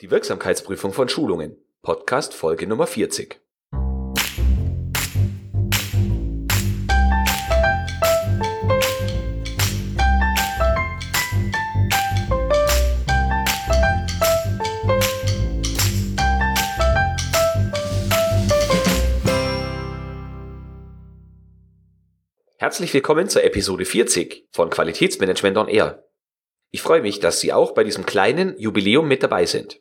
Die Wirksamkeitsprüfung von Schulungen. Podcast Folge Nummer 40. Herzlich willkommen zur Episode 40 von Qualitätsmanagement on Air. Ich freue mich, dass Sie auch bei diesem kleinen Jubiläum mit dabei sind.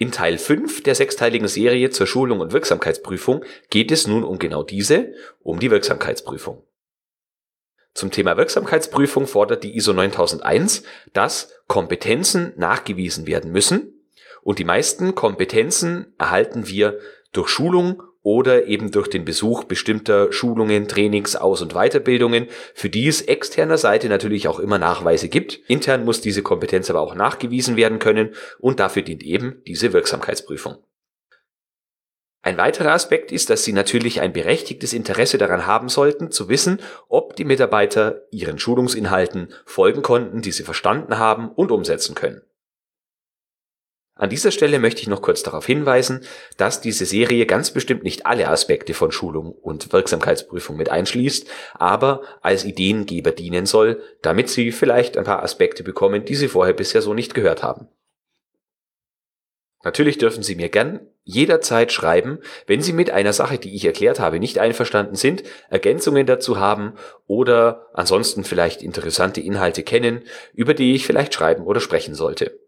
In Teil 5 der sechsteiligen Serie zur Schulung und Wirksamkeitsprüfung geht es nun um genau diese, um die Wirksamkeitsprüfung. Zum Thema Wirksamkeitsprüfung fordert die ISO 9001, dass Kompetenzen nachgewiesen werden müssen und die meisten Kompetenzen erhalten wir durch Schulung oder eben durch den Besuch bestimmter Schulungen, Trainings, Aus- und Weiterbildungen, für die es externer Seite natürlich auch immer Nachweise gibt. Intern muss diese Kompetenz aber auch nachgewiesen werden können und dafür dient eben diese Wirksamkeitsprüfung. Ein weiterer Aspekt ist, dass Sie natürlich ein berechtigtes Interesse daran haben sollten, zu wissen, ob die Mitarbeiter ihren Schulungsinhalten folgen konnten, die sie verstanden haben und umsetzen können. An dieser Stelle möchte ich noch kurz darauf hinweisen, dass diese Serie ganz bestimmt nicht alle Aspekte von Schulung und Wirksamkeitsprüfung mit einschließt, aber als Ideengeber dienen soll, damit Sie vielleicht ein paar Aspekte bekommen, die Sie vorher bisher so nicht gehört haben. Natürlich dürfen Sie mir gern jederzeit schreiben, wenn Sie mit einer Sache, die ich erklärt habe, nicht einverstanden sind, Ergänzungen dazu haben oder ansonsten vielleicht interessante Inhalte kennen, über die ich vielleicht schreiben oder sprechen sollte.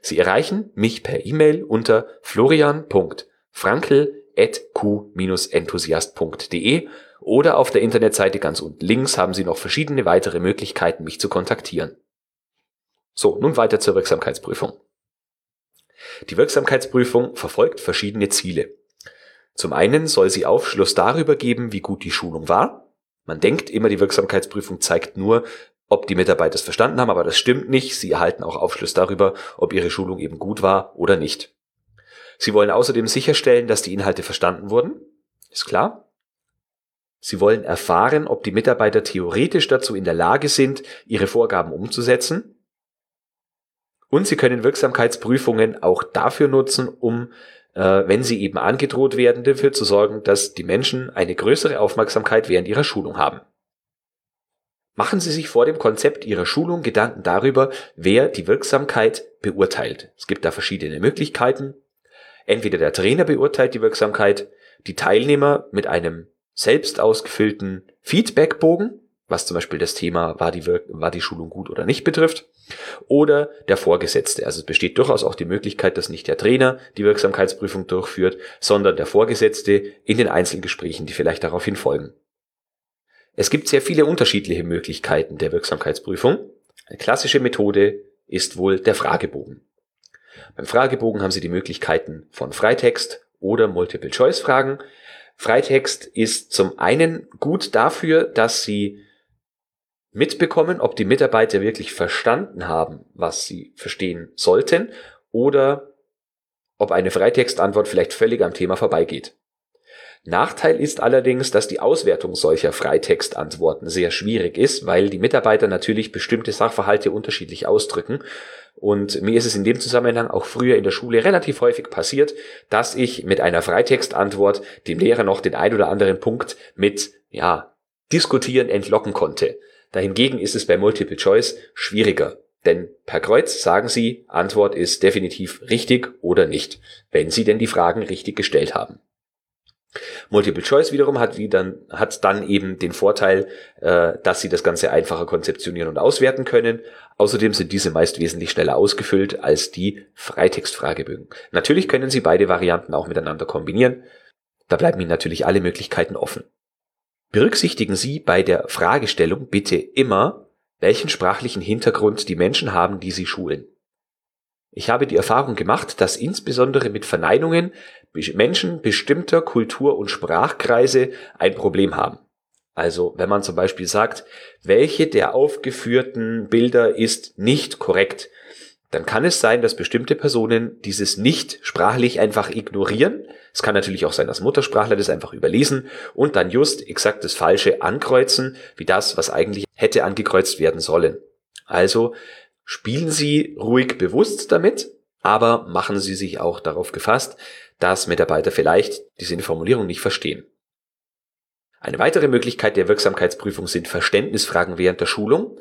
Sie erreichen mich per E-Mail unter florian.frankel.q-enthusiast.de oder auf der Internetseite ganz unten links haben Sie noch verschiedene weitere Möglichkeiten, mich zu kontaktieren. So, nun weiter zur Wirksamkeitsprüfung. Die Wirksamkeitsprüfung verfolgt verschiedene Ziele. Zum einen soll sie Aufschluss darüber geben, wie gut die Schulung war. Man denkt immer, die Wirksamkeitsprüfung zeigt nur, ob die Mitarbeiter es verstanden haben, aber das stimmt nicht. Sie erhalten auch Aufschluss darüber, ob ihre Schulung eben gut war oder nicht. Sie wollen außerdem sicherstellen, dass die Inhalte verstanden wurden. Ist klar. Sie wollen erfahren, ob die Mitarbeiter theoretisch dazu in der Lage sind, ihre Vorgaben umzusetzen. Und sie können Wirksamkeitsprüfungen auch dafür nutzen, um, äh, wenn sie eben angedroht werden, dafür zu sorgen, dass die Menschen eine größere Aufmerksamkeit während ihrer Schulung haben. Machen Sie sich vor dem Konzept Ihrer Schulung Gedanken darüber, wer die Wirksamkeit beurteilt. Es gibt da verschiedene Möglichkeiten. Entweder der Trainer beurteilt die Wirksamkeit, die Teilnehmer mit einem selbst ausgefüllten Feedbackbogen, was zum Beispiel das Thema war die, Wirk war die Schulung gut oder nicht betrifft, oder der Vorgesetzte. Also es besteht durchaus auch die Möglichkeit, dass nicht der Trainer die Wirksamkeitsprüfung durchführt, sondern der Vorgesetzte in den Einzelgesprächen, die vielleicht daraufhin folgen. Es gibt sehr viele unterschiedliche Möglichkeiten der Wirksamkeitsprüfung. Eine klassische Methode ist wohl der Fragebogen. Beim Fragebogen haben Sie die Möglichkeiten von Freitext oder Multiple-Choice-Fragen. Freitext ist zum einen gut dafür, dass Sie mitbekommen, ob die Mitarbeiter wirklich verstanden haben, was sie verstehen sollten oder ob eine Freitextantwort vielleicht völlig am Thema vorbeigeht. Nachteil ist allerdings, dass die Auswertung solcher Freitextantworten sehr schwierig ist, weil die Mitarbeiter natürlich bestimmte Sachverhalte unterschiedlich ausdrücken. Und mir ist es in dem Zusammenhang auch früher in der Schule relativ häufig passiert, dass ich mit einer Freitextantwort dem Lehrer noch den ein oder anderen Punkt mit, ja, diskutieren entlocken konnte. Dahingegen ist es bei Multiple Choice schwieriger. Denn per Kreuz sagen Sie, Antwort ist definitiv richtig oder nicht, wenn Sie denn die Fragen richtig gestellt haben. Multiple Choice wiederum hat, wie dann, hat dann eben den Vorteil, äh, dass sie das Ganze einfacher konzeptionieren und auswerten können. Außerdem sind diese meist wesentlich schneller ausgefüllt als die Freitextfragebögen. Natürlich können Sie beide Varianten auch miteinander kombinieren. Da bleiben Ihnen natürlich alle Möglichkeiten offen. Berücksichtigen Sie bei der Fragestellung bitte immer, welchen sprachlichen Hintergrund die Menschen haben, die Sie schulen. Ich habe die Erfahrung gemacht, dass insbesondere mit Verneinungen Menschen bestimmter Kultur- und Sprachkreise ein Problem haben. Also wenn man zum Beispiel sagt, welche der aufgeführten Bilder ist nicht korrekt, dann kann es sein, dass bestimmte Personen dieses nicht sprachlich einfach ignorieren. Es kann natürlich auch sein, dass Muttersprachler das einfach überlesen und dann just exakt das Falsche ankreuzen, wie das, was eigentlich hätte angekreuzt werden sollen. Also spielen Sie ruhig bewusst damit, aber machen Sie sich auch darauf gefasst, dass Mitarbeiter vielleicht diese Formulierung nicht verstehen. Eine weitere Möglichkeit der Wirksamkeitsprüfung sind Verständnisfragen während der Schulung.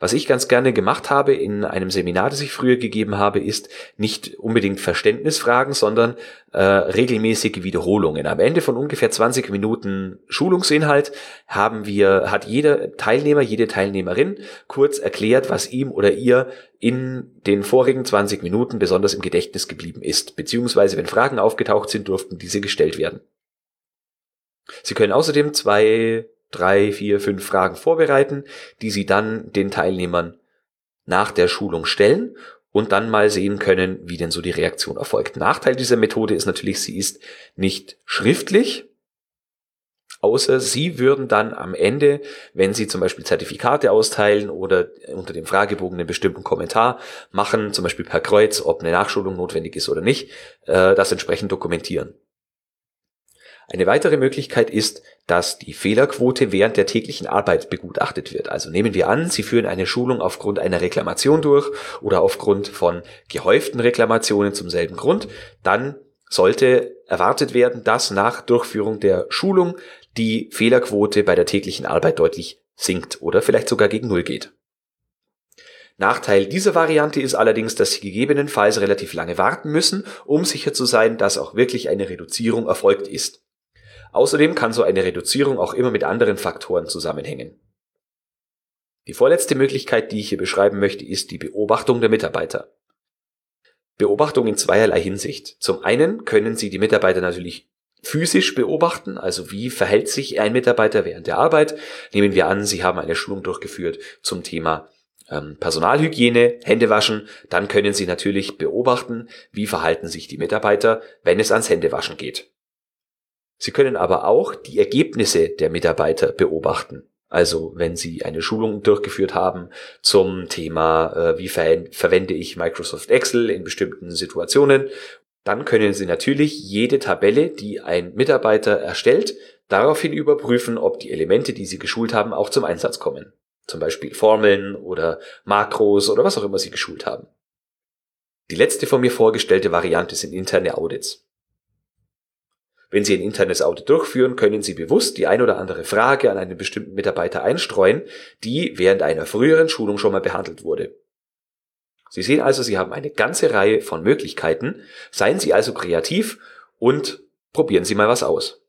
Was ich ganz gerne gemacht habe in einem Seminar, das ich früher gegeben habe, ist nicht unbedingt Verständnisfragen, sondern äh, regelmäßige Wiederholungen. Am Ende von ungefähr 20 Minuten Schulungsinhalt haben wir, hat jeder Teilnehmer, jede Teilnehmerin kurz erklärt, was ihm oder ihr in den vorigen 20 Minuten besonders im Gedächtnis geblieben ist. Beziehungsweise, wenn Fragen aufgetaucht sind, durften diese gestellt werden. Sie können außerdem zwei drei, vier, fünf Fragen vorbereiten, die Sie dann den Teilnehmern nach der Schulung stellen und dann mal sehen können, wie denn so die Reaktion erfolgt. Nachteil dieser Methode ist natürlich, sie ist nicht schriftlich, außer Sie würden dann am Ende, wenn Sie zum Beispiel Zertifikate austeilen oder unter dem Fragebogen einen bestimmten Kommentar machen, zum Beispiel per Kreuz, ob eine Nachschulung notwendig ist oder nicht, äh, das entsprechend dokumentieren. Eine weitere Möglichkeit ist, dass die Fehlerquote während der täglichen Arbeit begutachtet wird. Also nehmen wir an, Sie führen eine Schulung aufgrund einer Reklamation durch oder aufgrund von gehäuften Reklamationen zum selben Grund, dann sollte erwartet werden, dass nach Durchführung der Schulung die Fehlerquote bei der täglichen Arbeit deutlich sinkt oder vielleicht sogar gegen Null geht. Nachteil dieser Variante ist allerdings, dass Sie gegebenenfalls relativ lange warten müssen, um sicher zu sein, dass auch wirklich eine Reduzierung erfolgt ist. Außerdem kann so eine Reduzierung auch immer mit anderen Faktoren zusammenhängen. Die vorletzte Möglichkeit, die ich hier beschreiben möchte, ist die Beobachtung der Mitarbeiter. Beobachtung in zweierlei Hinsicht. Zum einen können Sie die Mitarbeiter natürlich physisch beobachten, also wie verhält sich ein Mitarbeiter während der Arbeit. Nehmen wir an, Sie haben eine Schulung durchgeführt zum Thema ähm, Personalhygiene, Händewaschen, dann können Sie natürlich beobachten, wie verhalten sich die Mitarbeiter, wenn es ans Händewaschen geht. Sie können aber auch die Ergebnisse der Mitarbeiter beobachten. Also wenn Sie eine Schulung durchgeführt haben zum Thema, äh, wie ver verwende ich Microsoft Excel in bestimmten Situationen, dann können Sie natürlich jede Tabelle, die ein Mitarbeiter erstellt, daraufhin überprüfen, ob die Elemente, die Sie geschult haben, auch zum Einsatz kommen. Zum Beispiel Formeln oder Makros oder was auch immer Sie geschult haben. Die letzte von mir vorgestellte Variante sind interne Audits. Wenn Sie ein internes Audit durchführen, können Sie bewusst die ein oder andere Frage an einen bestimmten Mitarbeiter einstreuen, die während einer früheren Schulung schon mal behandelt wurde. Sie sehen also, Sie haben eine ganze Reihe von Möglichkeiten. Seien Sie also kreativ und probieren Sie mal was aus.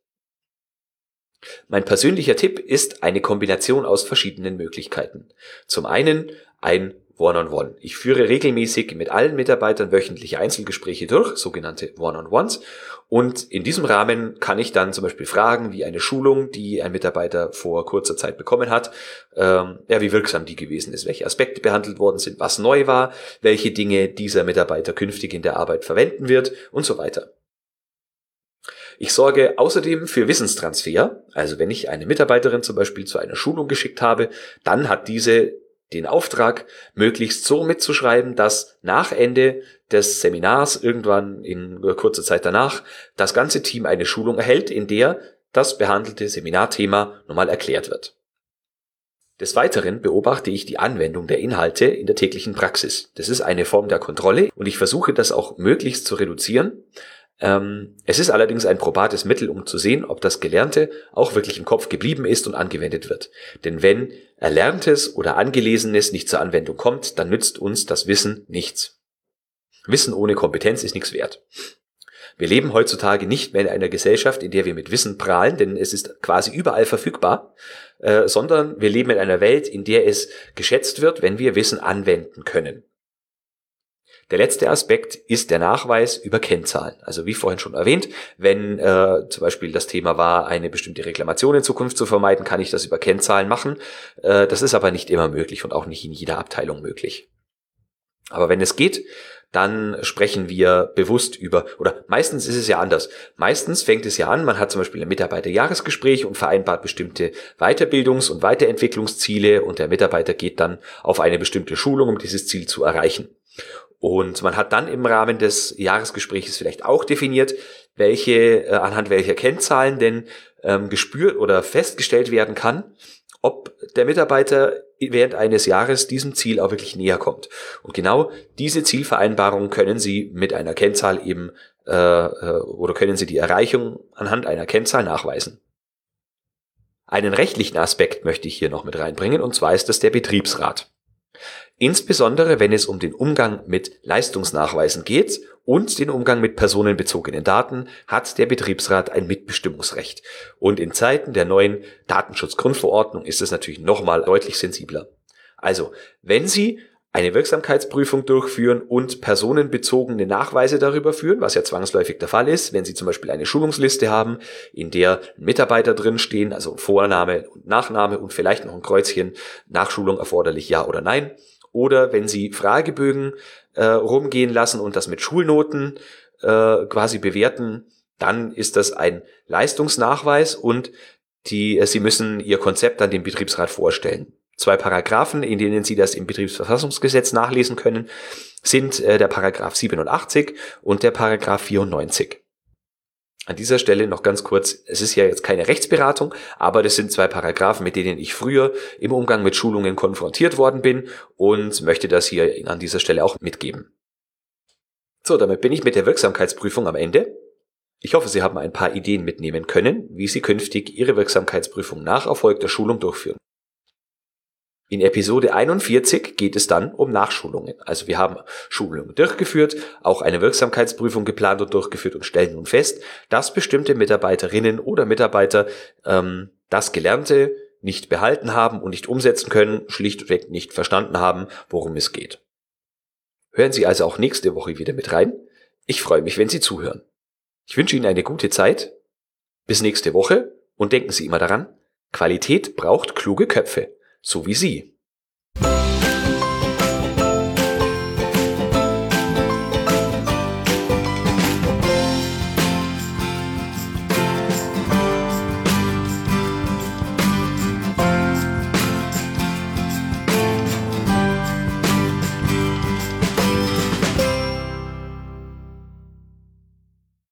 Mein persönlicher Tipp ist eine Kombination aus verschiedenen Möglichkeiten. Zum einen ein One-on-One. -on -one. Ich führe regelmäßig mit allen Mitarbeitern wöchentliche Einzelgespräche durch, sogenannte One-on-Ones. Und in diesem Rahmen kann ich dann zum Beispiel fragen, wie eine Schulung, die ein Mitarbeiter vor kurzer Zeit bekommen hat, ähm, ja, wie wirksam die gewesen ist, welche Aspekte behandelt worden sind, was neu war, welche Dinge dieser Mitarbeiter künftig in der Arbeit verwenden wird und so weiter. Ich sorge außerdem für Wissenstransfer. Also wenn ich eine Mitarbeiterin zum Beispiel zu einer Schulung geschickt habe, dann hat diese den Auftrag, möglichst so mitzuschreiben, dass nach Ende des Seminars, irgendwann in kurzer Zeit danach, das ganze Team eine Schulung erhält, in der das behandelte Seminarthema nochmal erklärt wird. Des Weiteren beobachte ich die Anwendung der Inhalte in der täglichen Praxis. Das ist eine Form der Kontrolle und ich versuche das auch möglichst zu reduzieren, es ist allerdings ein probates Mittel, um zu sehen, ob das Gelernte auch wirklich im Kopf geblieben ist und angewendet wird. Denn wenn Erlerntes oder Angelesenes nicht zur Anwendung kommt, dann nützt uns das Wissen nichts. Wissen ohne Kompetenz ist nichts wert. Wir leben heutzutage nicht mehr in einer Gesellschaft, in der wir mit Wissen prahlen, denn es ist quasi überall verfügbar, äh, sondern wir leben in einer Welt, in der es geschätzt wird, wenn wir Wissen anwenden können. Der letzte Aspekt ist der Nachweis über Kennzahlen. Also wie vorhin schon erwähnt, wenn äh, zum Beispiel das Thema war, eine bestimmte Reklamation in Zukunft zu vermeiden, kann ich das über Kennzahlen machen. Äh, das ist aber nicht immer möglich und auch nicht in jeder Abteilung möglich. Aber wenn es geht, dann sprechen wir bewusst über, oder meistens ist es ja anders. Meistens fängt es ja an, man hat zum Beispiel ein Mitarbeiterjahresgespräch und vereinbart bestimmte Weiterbildungs- und Weiterentwicklungsziele und der Mitarbeiter geht dann auf eine bestimmte Schulung, um dieses Ziel zu erreichen. Und man hat dann im Rahmen des Jahresgesprächs vielleicht auch definiert, welche, äh, anhand welcher Kennzahlen denn ähm, gespürt oder festgestellt werden kann, ob der Mitarbeiter während eines Jahres diesem Ziel auch wirklich näher kommt. Und genau diese Zielvereinbarung können Sie mit einer Kennzahl eben äh, äh, oder können Sie die Erreichung anhand einer Kennzahl nachweisen. Einen rechtlichen Aspekt möchte ich hier noch mit reinbringen, und zwar ist das der Betriebsrat. Insbesondere wenn es um den Umgang mit Leistungsnachweisen geht und den Umgang mit personenbezogenen Daten hat der Betriebsrat ein Mitbestimmungsrecht. Und in Zeiten der neuen Datenschutzgrundverordnung ist es natürlich nochmal deutlich sensibler. Also, wenn Sie eine Wirksamkeitsprüfung durchführen und personenbezogene Nachweise darüber führen, was ja zwangsläufig der Fall ist, wenn Sie zum Beispiel eine Schulungsliste haben, in der Mitarbeiter drinstehen, also Vorname und Nachname und vielleicht noch ein Kreuzchen, Nachschulung erforderlich ja oder nein, oder wenn Sie Fragebögen äh, rumgehen lassen und das mit Schulnoten äh, quasi bewerten, dann ist das ein Leistungsnachweis und die, äh, Sie müssen Ihr Konzept an den Betriebsrat vorstellen zwei Paragraphen, in denen Sie das im Betriebsverfassungsgesetz nachlesen können, sind äh, der Paragraph 87 und der Paragraph 94. An dieser Stelle noch ganz kurz, es ist ja jetzt keine Rechtsberatung, aber das sind zwei Paragraphen, mit denen ich früher im Umgang mit Schulungen konfrontiert worden bin und möchte das hier an dieser Stelle auch mitgeben. So, damit bin ich mit der Wirksamkeitsprüfung am Ende. Ich hoffe, Sie haben ein paar Ideen mitnehmen können, wie Sie künftig Ihre Wirksamkeitsprüfung nach erfolgter Schulung durchführen. In Episode 41 geht es dann um Nachschulungen. Also wir haben Schulungen durchgeführt, auch eine Wirksamkeitsprüfung geplant und durchgeführt und stellen nun fest, dass bestimmte Mitarbeiterinnen oder Mitarbeiter ähm, das Gelernte nicht behalten haben und nicht umsetzen können, schlichtweg nicht verstanden haben, worum es geht. Hören Sie also auch nächste Woche wieder mit rein. Ich freue mich, wenn Sie zuhören. Ich wünsche Ihnen eine gute Zeit. Bis nächste Woche und denken Sie immer daran, Qualität braucht kluge Köpfe so wie Sie.